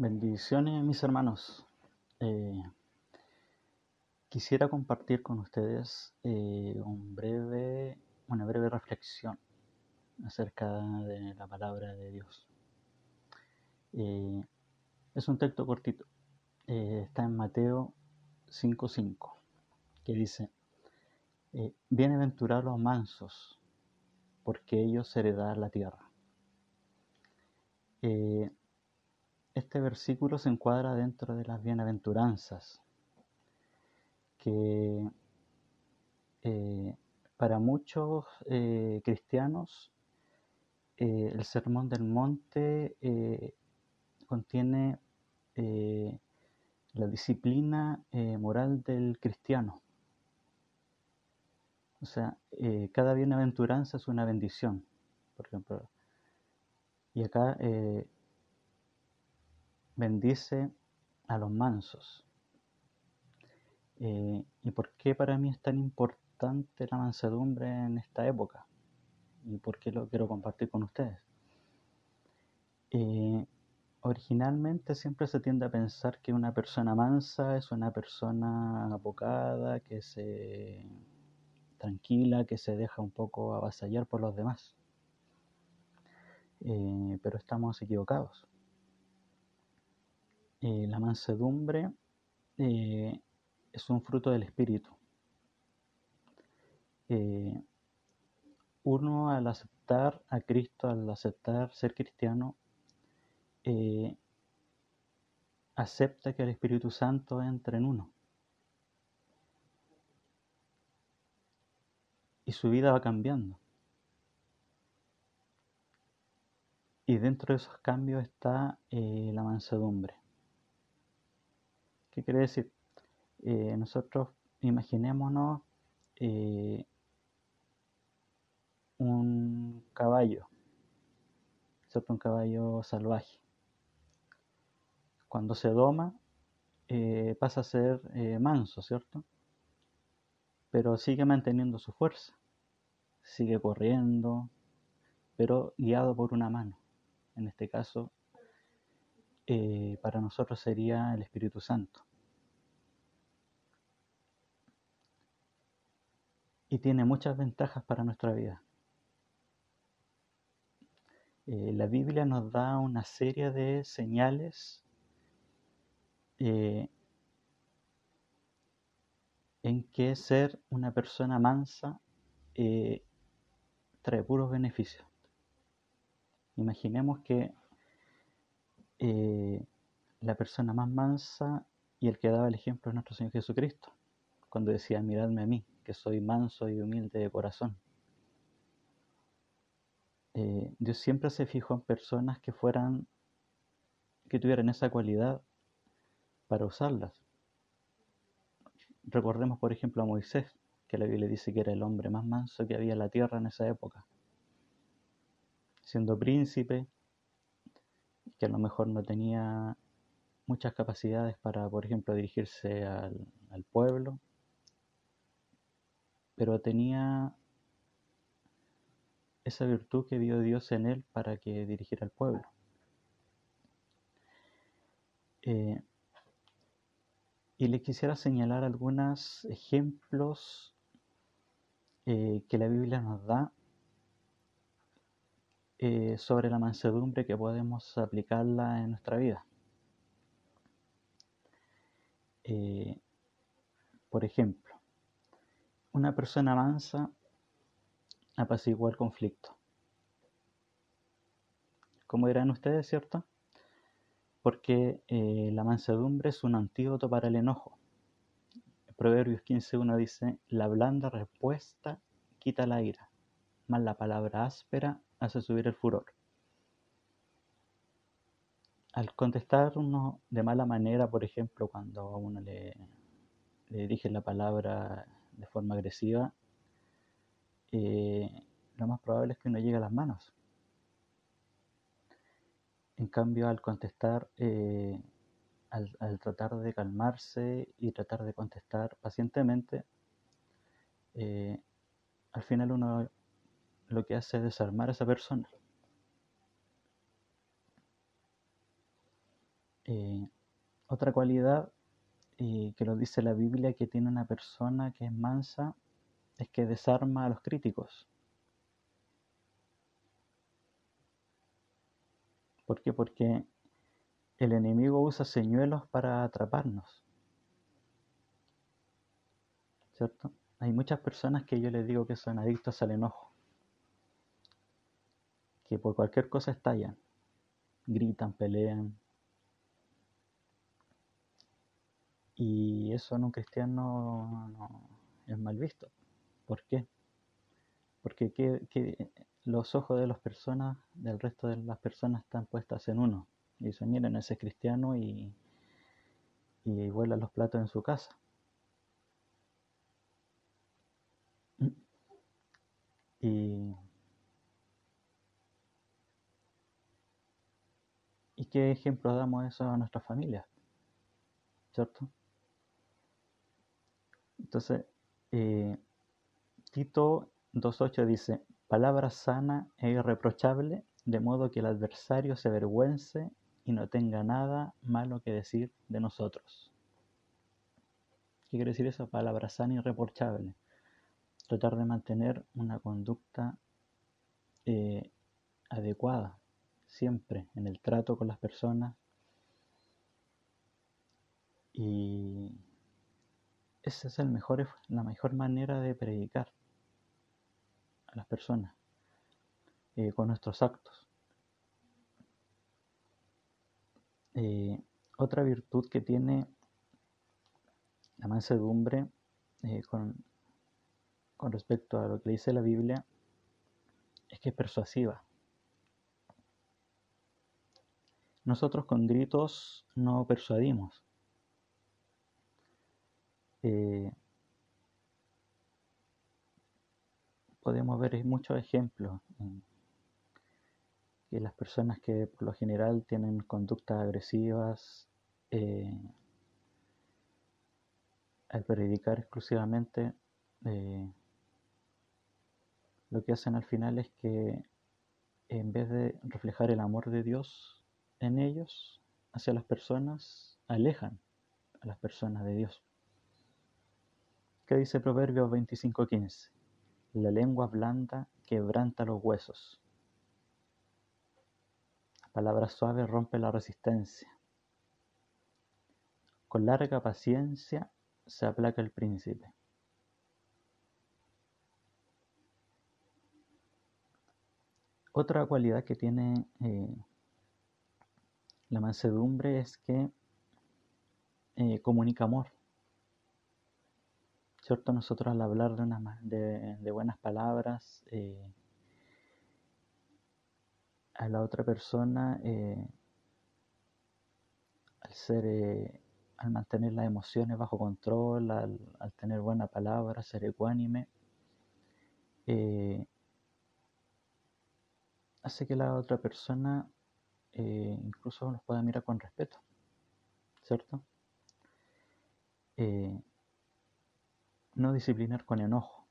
Bendiciones, mis hermanos. Eh, quisiera compartir con ustedes eh, una breve reflexión acerca de la palabra de Dios. Eh, es un texto cortito. está en Mateo 5.5, que dice, Bienaventurados los mansos, porque ellos heredarán la tierra este versículo se encuadra dentro de las bienaventuranzas, que eh, para muchos eh, cristianos eh, el Sermón del Monte contiene la disciplina moral del cristiano. O sea, cada bienaventuranza es una bendición, por ejemplo. Y acá bendice a los mansos. Eh, ¿Y por qué para mí es tan importante la mansedumbre en esta época? ¿Y por qué lo quiero compartir con ustedes? Eh, originalmente siempre se tiende a pensar que una persona mansa es una persona abocada, que se tranquila, que se deja un poco avasallar por los demás. Eh, pero estamos equivocados. Eh, la mansedumbre eh, es un fruto del espíritu. Eh, uno al aceptar a Cristo, al aceptar ser cristiano, acepta que el Espíritu Santo entre en uno. Y su vida va cambiando. Y dentro de esos cambios está la mansedumbre. ¿Qué quiere decir? Eh, nosotros imaginémonos eh, un caballo, ¿cierto? Un caballo salvaje. Cuando se doma, eh, pasa a ser manso, ¿cierto? Pero sigue manteniendo su fuerza, sigue corriendo, pero guiado por una mano. En este caso, para nosotros sería el Espíritu Santo. Y tiene muchas ventajas para nuestra vida. Eh, la Biblia nos da una serie de señales eh, en que ser una persona mansa eh, trae puros beneficios. Imaginemos que la persona más mansa y el que daba el ejemplo es nuestro Señor Jesucristo, cuando decía, miradme a mí, que soy manso y humilde de corazón. Eh, Dios siempre se fijó en personas que fueran, que tuvieran esa cualidad para usarlas. Recordemos, por ejemplo, a Moisés, que la Biblia dice que era el hombre más manso que había en la tierra en esa época. Siendo príncipe, que a lo mejor no tenía muchas capacidades para, por ejemplo, dirigirse al pueblo, pero tenía esa virtud que vio Dios en él para que dirigiera al pueblo. Eh, y le quisiera señalar algunos ejemplos eh, que la Biblia nos da eh, sobre la mansedumbre que podemos aplicarla en nuestra vida. por ejemplo, una persona mansa apacigua el conflicto. Como dirán ustedes, ¿cierto? Porque eh, la mansedumbre es un antídoto para el enojo. Proverbios 15.1 dice, la blanda respuesta quita la ira, mas la palabra áspera hace subir el furor. Al contestar uno de mala manera, por ejemplo, cuando a uno le, le dirige la palabra de forma agresiva, eh, lo más probable es que no llegue a las manos. En cambio, al contestar, eh, al, tratar de calmarse y tratar de contestar pacientemente, eh, al final uno lo que hace es desarmar a esa persona. Otra cualidad eh, que lo dice la Biblia que tiene una persona que es mansa es que desarma a los críticos. ¿Por qué? Porque el enemigo usa señuelos para atraparnos. ¿Cierto? Hay muchas personas que yo les digo que son adictos al enojo. Que por cualquier cosa estallan. Gritan, pelean. Y eso en un cristiano no, es mal visto. ¿Por qué? Porque que, los ojos de las personas, del resto de las personas están puestas en uno. Y dicen, miren, ese es cristiano y, y vuela los platos en su casa. Y, ¿Y qué ejemplo damos eso a nuestras familias? ¿Cierto? Entonces, eh, Tito 2.8 dice, palabra sana e irreprochable, de modo que el adversario se avergüence y no tenga nada malo que decir de nosotros. ¿Qué quiere decir esa palabra sana y irreprochable? Tratar de mantener una conducta eh, adecuada, siempre, en el trato con las personas. Y esa es mejor, la mejor manera de predicar a las personas, eh, con nuestros actos. Eh, otra virtud que tiene la mansedumbre eh, con respecto a lo que dice la Biblia es que es persuasiva. Nosotros con gritos no persuadimos. Eh, podemos ver muchos ejemplos que las personas que por lo general tienen conductas agresivas eh, al predicar exclusivamente eh, lo que hacen al final es que en vez de reflejar el amor de Dios en ellos hacia las personas alejan a las personas de Dios ¿Qué dice Proverbios 25:15? La lengua blanda quebranta los huesos. La palabra suave rompe la resistencia. Con larga paciencia se aplaca el príncipe. Otra cualidad que tiene eh, la mansedumbre es que eh, comunica amor. ¿Cierto? Nosotros al hablar de, una, de, buenas palabras eh, a la otra persona, eh, al ser, eh, al mantener las emociones bajo control, al, tener buena palabra, ser ecuánime, hace que la otra persona incluso nos pueda mirar con respeto, ¿cierto? No disciplinar con enojo.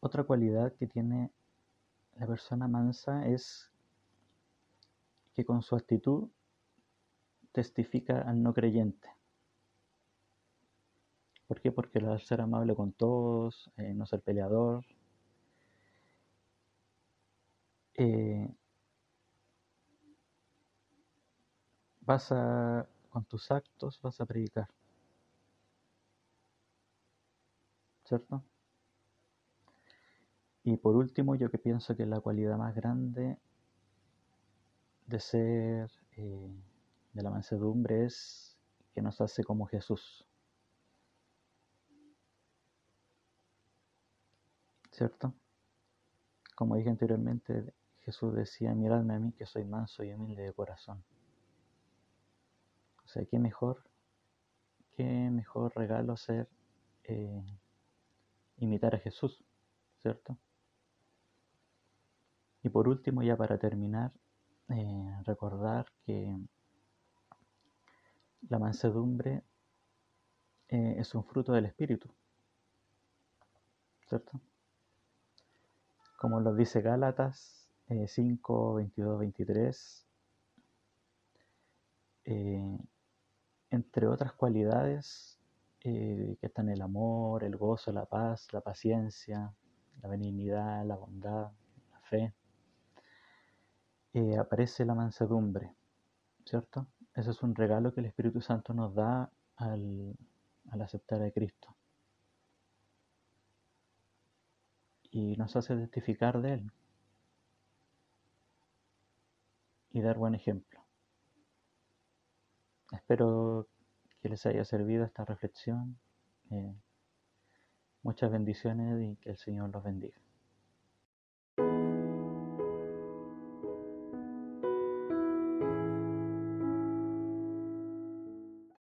Otra cualidad que tiene la persona mansa es que con su actitud testifica al no creyente. ¿Por qué? Porque al ser amable con todos, eh, no ser peleador, eh, vas a con tus actos vas a predicar. ¿Cierto? Y por último, yo que pienso que la cualidad más grande de ser eh, de la mansedumbre es que nos hace como Jesús. ¿Cierto? Como dije anteriormente, Jesús decía, miradme a mí que soy manso y humilde de corazón. Sea, qué mejor, qué mejor regalo ser eh, imitar a Jesús, ¿cierto? Y por último, ya para terminar, eh, recordar que la mansedumbre eh, es un fruto del Espíritu, ¿cierto? Como lo dice Gálatas 5, 22, 23, entre otras cualidades eh, que están el amor, el gozo, la paz, la paciencia, la benignidad, la bondad, la fe, eh, aparece la mansedumbre, ¿cierto? Ese es un regalo que el Espíritu Santo nos da al, al aceptar a Cristo. Y nos hace testificar de Él y dar buen ejemplo. Espero que les haya servido esta reflexión. Eh, muchas bendiciones y que el Señor los bendiga.